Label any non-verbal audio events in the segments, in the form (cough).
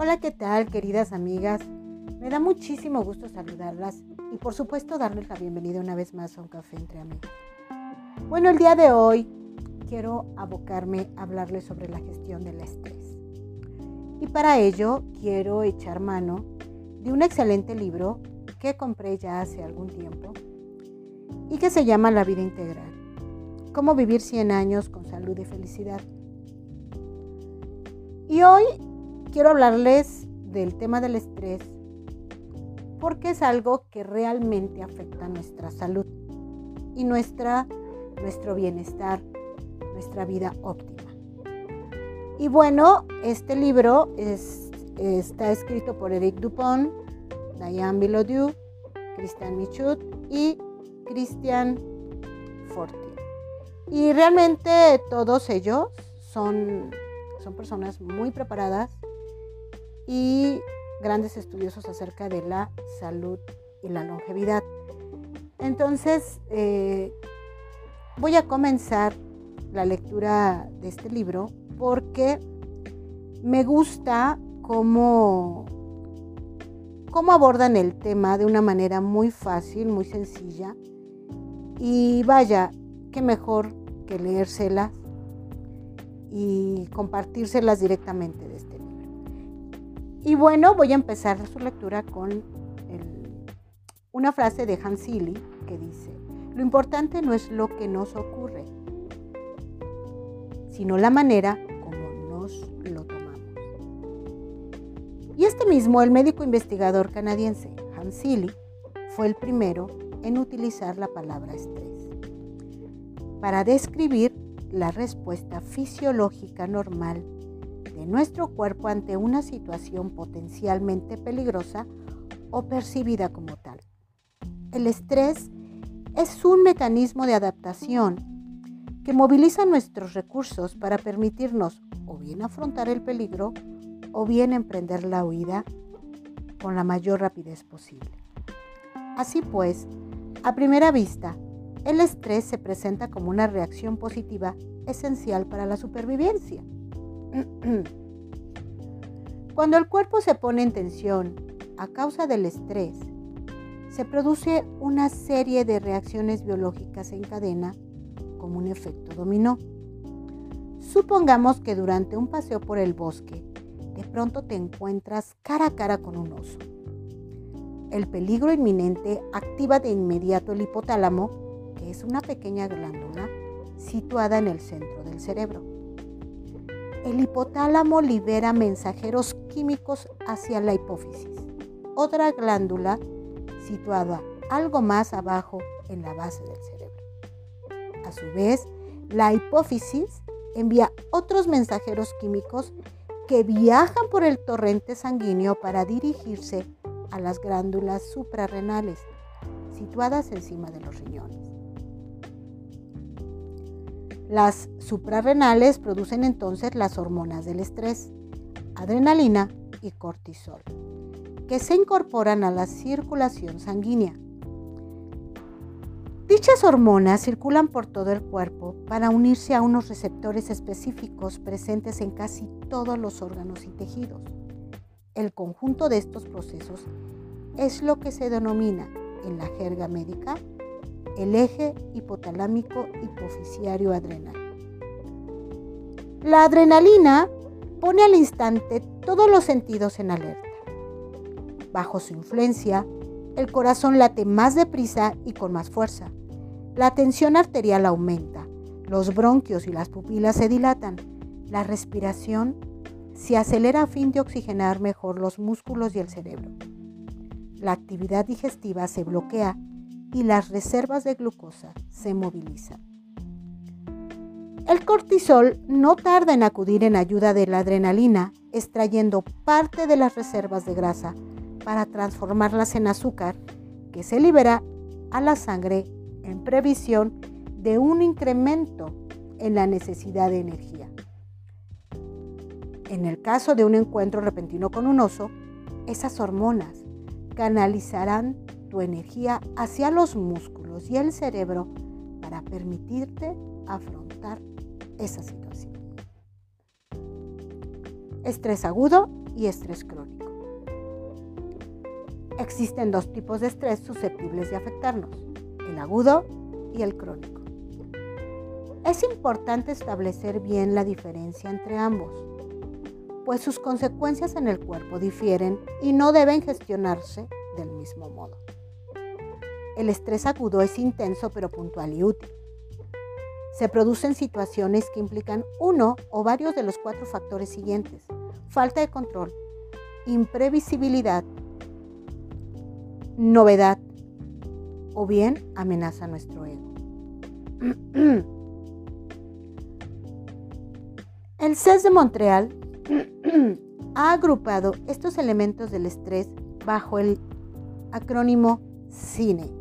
Hola, ¿qué tal, queridas amigas? Me da muchísimo gusto saludarlas y por supuesto darles la bienvenida una vez más a un café entre amigos. Bueno, el día de hoy quiero abocarme a hablarles sobre la gestión del estrés. Y para ello quiero echar mano de un excelente libro que compré ya hace algún tiempo y que se llama La vida integral. Cómo vivir 100 años con salud y felicidad. Y hoy quiero hablarles del tema del estrés porque es algo que realmente afecta nuestra salud y nuestra, nuestro bienestar, nuestra vida óptima. Y bueno, este libro es, está escrito por Eric Dupont, Diane Billodieu, Christian Michut y Christian Forti. Y realmente todos ellos son, son personas muy preparadas y grandes estudiosos acerca de la salud y la longevidad. Entonces, eh, voy a comenzar la lectura de este libro porque me gusta cómo, cómo abordan el tema de una manera muy fácil, muy sencilla. Y vaya, qué mejor que leérselas y compartírselas directamente y bueno, voy a empezar su lectura con una frase de Hans que dice, lo importante no es lo que nos ocurre, sino la manera como nos lo tomamos. Y este mismo, el médico investigador canadiense Hans fue el primero en utilizar la palabra estrés para describir la respuesta fisiológica normal nuestro cuerpo ante una situación potencialmente peligrosa o percibida como tal. El estrés es un mecanismo de adaptación que moviliza nuestros recursos para permitirnos o bien afrontar el peligro o bien emprender la huida con la mayor rapidez posible. Así pues, a primera vista, el estrés se presenta como una reacción positiva esencial para la supervivencia. (clears throat) Cuando el cuerpo se pone en tensión a causa del estrés, se produce una serie de reacciones biológicas en cadena como un efecto dominó. Supongamos que durante un paseo por el bosque, de pronto te encuentras cara a cara con un oso. El peligro inminente activa de inmediato el hipotálamo, que es una pequeña glándula situada en el centro del cerebro. El hipotálamo libera mensajeros químicos hacia la hipófisis, otra glándula situada algo más abajo en la base del cerebro. A su vez, la hipófisis envía otros mensajeros químicos que viajan por el torrente sanguíneo para dirigirse a las glándulas suprarrenales, situadas encima de los riñones. Las suprarrenales producen entonces las hormonas del estrés, adrenalina y cortisol, que se incorporan a la circulación sanguínea. Dichas hormonas circulan por todo el cuerpo para unirse a unos receptores específicos presentes en casi todos los órganos y tejidos. El conjunto de estos procesos es lo que se denomina en la jerga médica el eje hipotalámico hipofisiario adrenal. La adrenalina pone al instante todos los sentidos en alerta. Bajo su influencia, el corazón late más deprisa y con más fuerza. La tensión arterial aumenta, los bronquios y las pupilas se dilatan, la respiración se acelera a fin de oxigenar mejor los músculos y el cerebro. La actividad digestiva se bloquea y las reservas de glucosa se movilizan. El cortisol no tarda en acudir en ayuda de la adrenalina, extrayendo parte de las reservas de grasa para transformarlas en azúcar que se libera a la sangre en previsión de un incremento en la necesidad de energía. En el caso de un encuentro repentino con un oso, esas hormonas canalizarán tu energía hacia los músculos y el cerebro para permitirte afrontar esa situación. estrés agudo y estrés crónico. Existen dos tipos de estrés susceptibles de afectarnos, el agudo y el crónico. Es importante establecer bien la diferencia entre ambos, pues sus consecuencias en el cuerpo difieren y no deben gestionarse del mismo modo. El estrés agudo es intenso pero puntual y útil. Se producen situaciones que implican uno o varios de los cuatro factores siguientes. Falta de control, imprevisibilidad, novedad o bien amenaza a nuestro ego. (clears throat) El CES de Montreal (clears throat) ha agrupado estos elementos del estrés bajo el acrónimo CINE.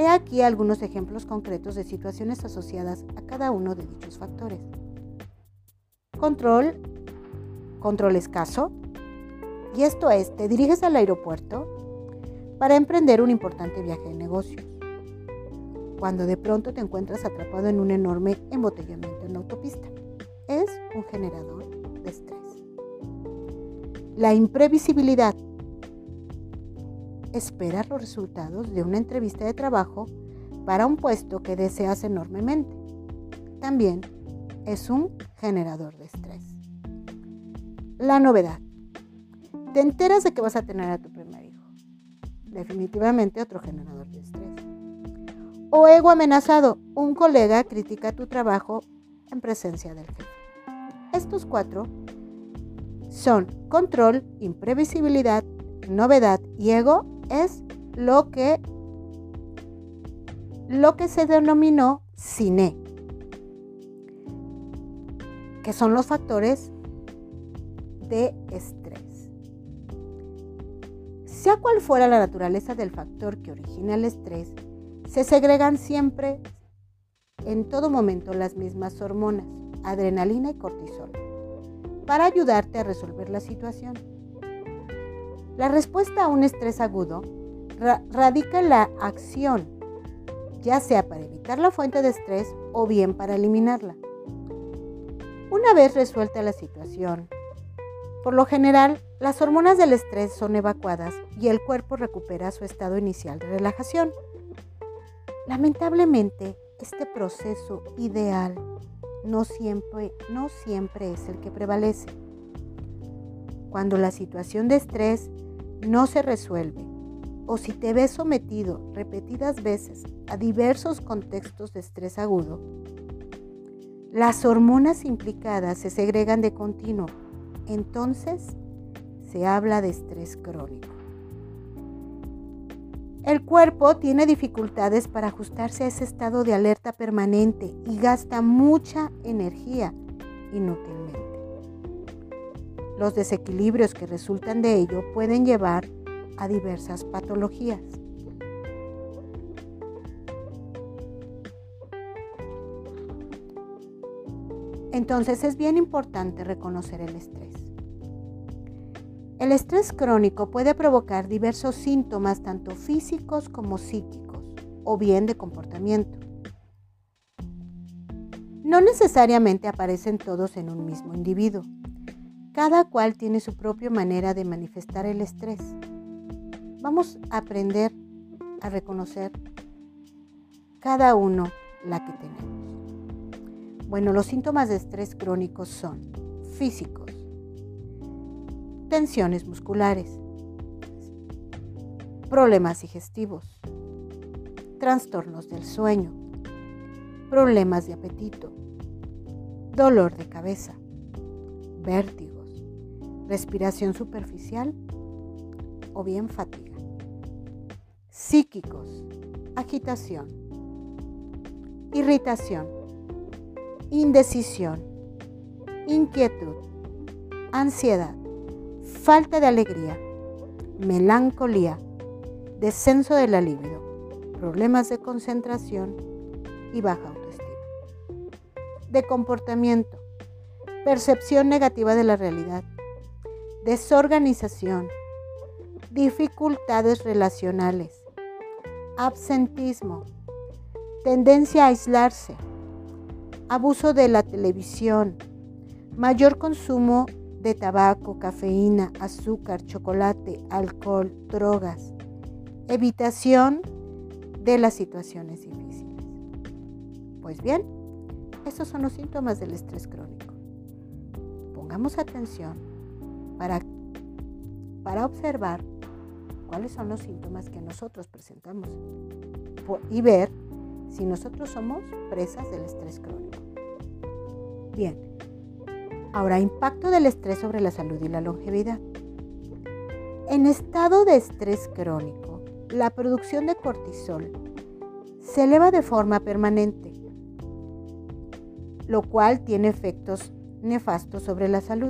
He aquí algunos ejemplos concretos de situaciones asociadas a cada uno de dichos factores. Control, control escaso. Y esto es, te diriges al aeropuerto para emprender un importante viaje de negocios. Cuando de pronto te encuentras atrapado en un enorme embotellamiento en la autopista. Es un generador de estrés. La imprevisibilidad esperas los resultados de una entrevista de trabajo para un puesto que deseas enormemente. También es un generador de estrés. La novedad. Te enteras de que vas a tener a tu primer hijo. Definitivamente otro generador de estrés. O ego amenazado. Un colega critica tu trabajo en presencia del jefe. Estos cuatro son control, imprevisibilidad, novedad y ego es lo que, lo que se denominó cine, que son los factores de estrés. Sea cual fuera la naturaleza del factor que origina el estrés, se segregan siempre en todo momento las mismas hormonas, adrenalina y cortisol, para ayudarte a resolver la situación. La respuesta a un estrés agudo radica en la acción, ya sea para evitar la fuente de estrés o bien para eliminarla. Una vez resuelta la situación, por lo general, las hormonas del estrés son evacuadas y el cuerpo recupera su estado inicial de relajación. Lamentablemente, este proceso ideal no siempre, no siempre es el que prevalece. Cuando la situación de estrés no se resuelve o si te ves sometido repetidas veces a diversos contextos de estrés agudo, las hormonas implicadas se segregan de continuo. Entonces se habla de estrés crónico. El cuerpo tiene dificultades para ajustarse a ese estado de alerta permanente y gasta mucha energía inútilmente. Los desequilibrios que resultan de ello pueden llevar a diversas patologías. Entonces es bien importante reconocer el estrés. El estrés crónico puede provocar diversos síntomas tanto físicos como psíquicos o bien de comportamiento. No necesariamente aparecen todos en un mismo individuo. Cada cual tiene su propia manera de manifestar el estrés. Vamos a aprender a reconocer cada uno la que tenemos. Bueno, los síntomas de estrés crónico son físicos, tensiones musculares, problemas digestivos, trastornos del sueño, problemas de apetito, dolor de cabeza, vértigo respiración superficial o bien fatiga. Psíquicos, agitación, irritación, indecisión, inquietud, ansiedad, falta de alegría, melancolía, descenso de la libido, problemas de concentración y baja autoestima. De comportamiento, percepción negativa de la realidad, desorganización, dificultades relacionales, absentismo, tendencia a aislarse, abuso de la televisión, mayor consumo de tabaco, cafeína, azúcar, chocolate, alcohol, drogas. Evitación de las situaciones difíciles. Pues bien, estos son los síntomas del estrés crónico. Pongamos atención para, para observar cuáles son los síntomas que nosotros presentamos y ver si nosotros somos presas del estrés crónico. Bien, ahora impacto del estrés sobre la salud y la longevidad. En estado de estrés crónico, la producción de cortisol se eleva de forma permanente, lo cual tiene efectos nefastos sobre la salud.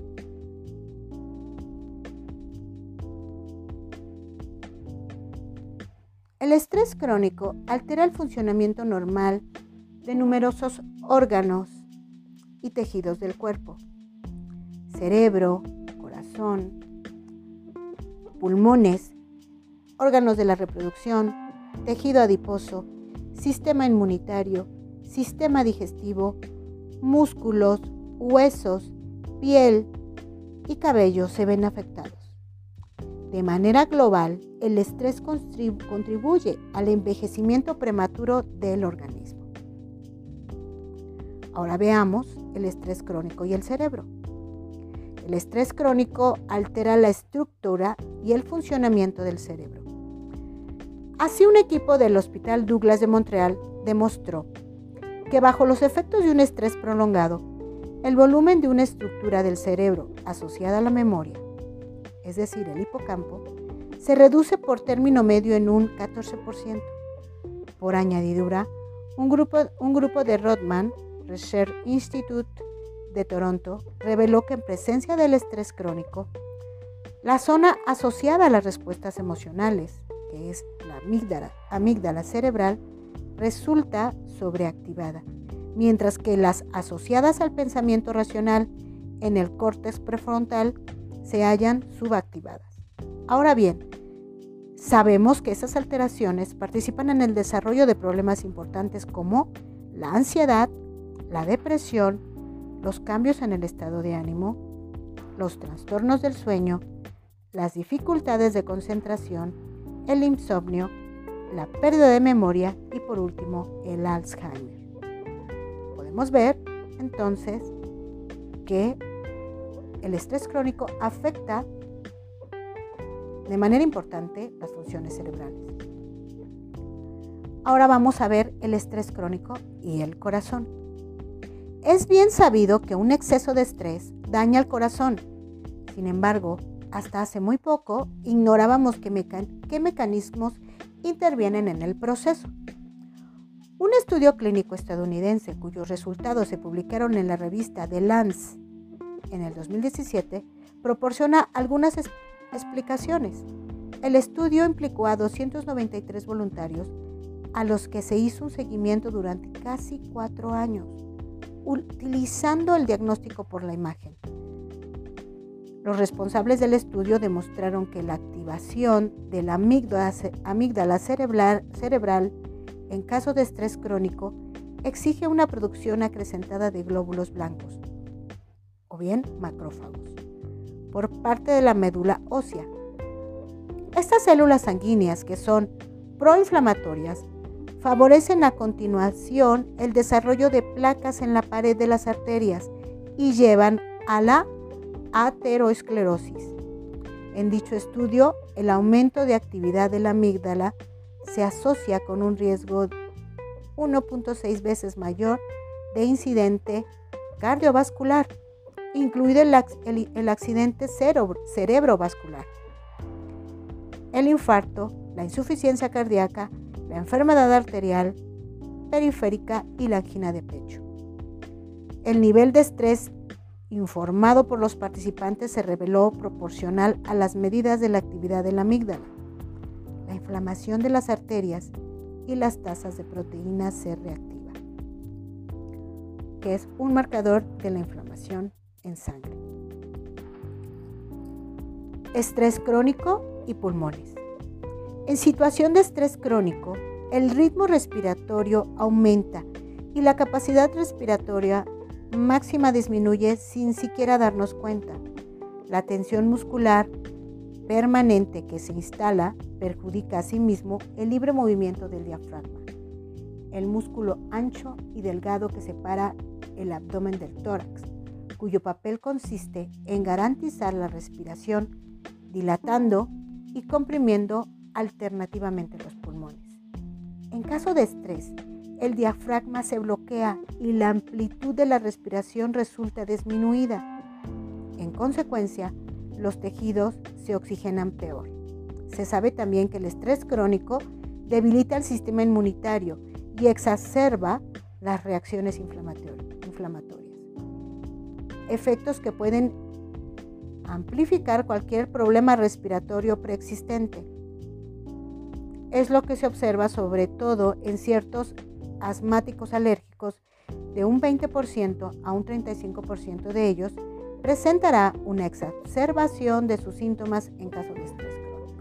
El estrés crónico altera el funcionamiento normal de numerosos órganos y tejidos del cuerpo. Cerebro, corazón, pulmones, órganos de la reproducción, tejido adiposo, sistema inmunitario, sistema digestivo, músculos, huesos, piel y cabello se ven afectados. De manera global, el estrés contribuye al envejecimiento prematuro del organismo. Ahora veamos el estrés crónico y el cerebro. El estrés crónico altera la estructura y el funcionamiento del cerebro. Así un equipo del Hospital Douglas de Montreal demostró que bajo los efectos de un estrés prolongado, el volumen de una estructura del cerebro asociada a la memoria es decir, el hipocampo, se reduce por término medio en un 14%. Por añadidura, un grupo, un grupo de Rodman Research Institute de Toronto reveló que en presencia del estrés crónico, la zona asociada a las respuestas emocionales, que es la amígdala, amígdala cerebral, resulta sobreactivada, mientras que las asociadas al pensamiento racional en el córtex prefrontal se hallan subactivadas. Ahora bien, sabemos que esas alteraciones participan en el desarrollo de problemas importantes como la ansiedad, la depresión, los cambios en el estado de ánimo, los trastornos del sueño, las dificultades de concentración, el insomnio, la pérdida de memoria y por último el Alzheimer. Podemos ver entonces que el estrés crónico afecta de manera importante las funciones cerebrales. Ahora vamos a ver el estrés crónico y el corazón. Es bien sabido que un exceso de estrés daña al corazón. Sin embargo, hasta hace muy poco ignorábamos qué, mecanismos intervienen en el proceso. Un estudio clínico estadounidense cuyos resultados se publicaron en la revista The Lance en el 2017, proporciona algunas explicaciones. El estudio implicó a 293 voluntarios a los que se hizo un seguimiento durante casi cuatro años, utilizando el diagnóstico por la imagen. Los responsables del estudio demostraron que la activación de la amígdala, cerebral, en caso de estrés crónico exige una producción acrecentada de glóbulos blancos, bien macrófagos, por parte de la médula ósea. Estas células sanguíneas, que son proinflamatorias, favorecen a continuación el desarrollo de placas en la pared de las arterias y llevan a la ateroesclerosis. En dicho estudio, el aumento de actividad de la amígdala se asocia con un riesgo 1.6 veces mayor de incidente cardiovascular incluido el, accidente cerebrovascular, el infarto, la insuficiencia cardíaca, la enfermedad arterial periférica y la angina de pecho. El nivel de estrés informado por los participantes se reveló proporcional a las medidas de la actividad de la amígdala, la inflamación de las arterias y las tasas de proteína C reactiva, que es un marcador de la inflamación en sangre. Estrés crónico y pulmones. En situación de estrés crónico, el ritmo respiratorio aumenta y la capacidad respiratoria máxima disminuye sin siquiera darnos cuenta. La tensión muscular permanente que se instala perjudica asimismo el libre movimiento del diafragma, el músculo ancho y delgado que separa el abdomen del tórax, cuyo papel consiste en garantizar la respiración, dilatando y comprimiendo alternativamente los pulmones. En caso de estrés, el diafragma se bloquea y la amplitud de la respiración resulta disminuida. En consecuencia, los tejidos se oxigenan peor. Se sabe también que el estrés crónico debilita el sistema inmunitario y exacerba las reacciones inflamatorias. Efectos que pueden amplificar cualquier problema respiratorio preexistente. Es lo que se observa sobre todo en ciertos asmáticos alérgicos, de un 20% a un 35% de ellos presentará una exacerbación de sus síntomas en caso de estrés crónico.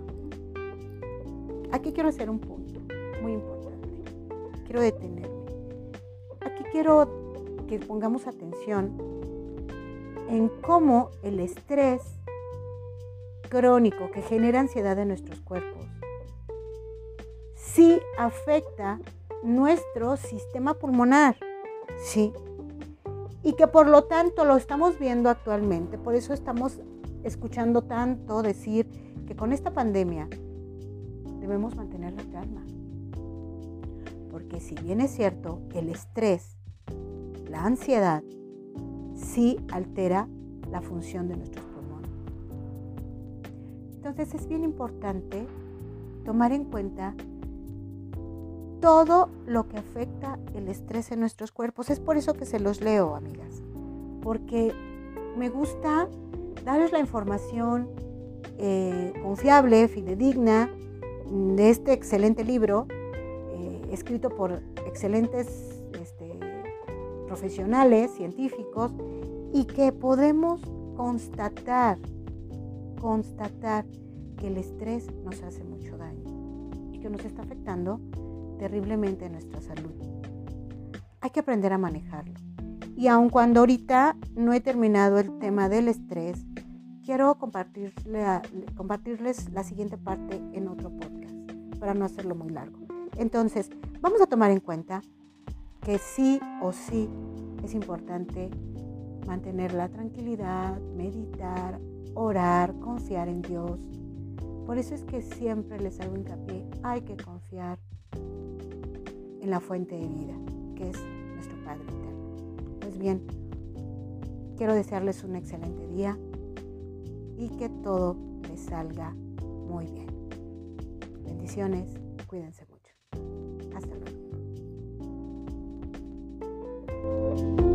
Aquí quiero hacer un punto muy importante. Quiero detenerme. Aquí quiero que pongamos atención en cómo el estrés crónico que genera ansiedad en nuestros cuerpos sí afecta nuestro sistema pulmonar, ¿sí? Y que por lo tanto lo estamos viendo actualmente, por eso estamos escuchando tanto decir que con esta pandemia debemos mantener la calma. Porque si bien es cierto, el estrés, la ansiedad, sí altera la función de nuestros pulmones. Entonces es bien importante tomar en cuenta todo lo que afecta el estrés en nuestros cuerpos. Es por eso que se los leo, amigas, porque me gusta darles la información eh, confiable, fidedigna de este excelente libro, eh, escrito por excelentes profesionales, científicos, y que podemos constatar, constatar que el estrés nos hace mucho daño y que nos está afectando terriblemente nuestra salud. Hay que aprender a manejarlo. Y aun cuando ahorita no he terminado el tema del estrés, quiero compartirles la siguiente parte en otro podcast, para no hacerlo muy largo. Entonces, vamos a tomar en cuenta que sí o sí es importante mantener la tranquilidad, meditar, orar, confiar en Dios. Por eso es que siempre les hago hincapié, hay que confiar en la fuente de vida, que es nuestro Padre Eterno. Pues bien, quiero desearles un excelente día y que todo les salga muy bien. Bendiciones, cuídense mucho. Hasta luego. you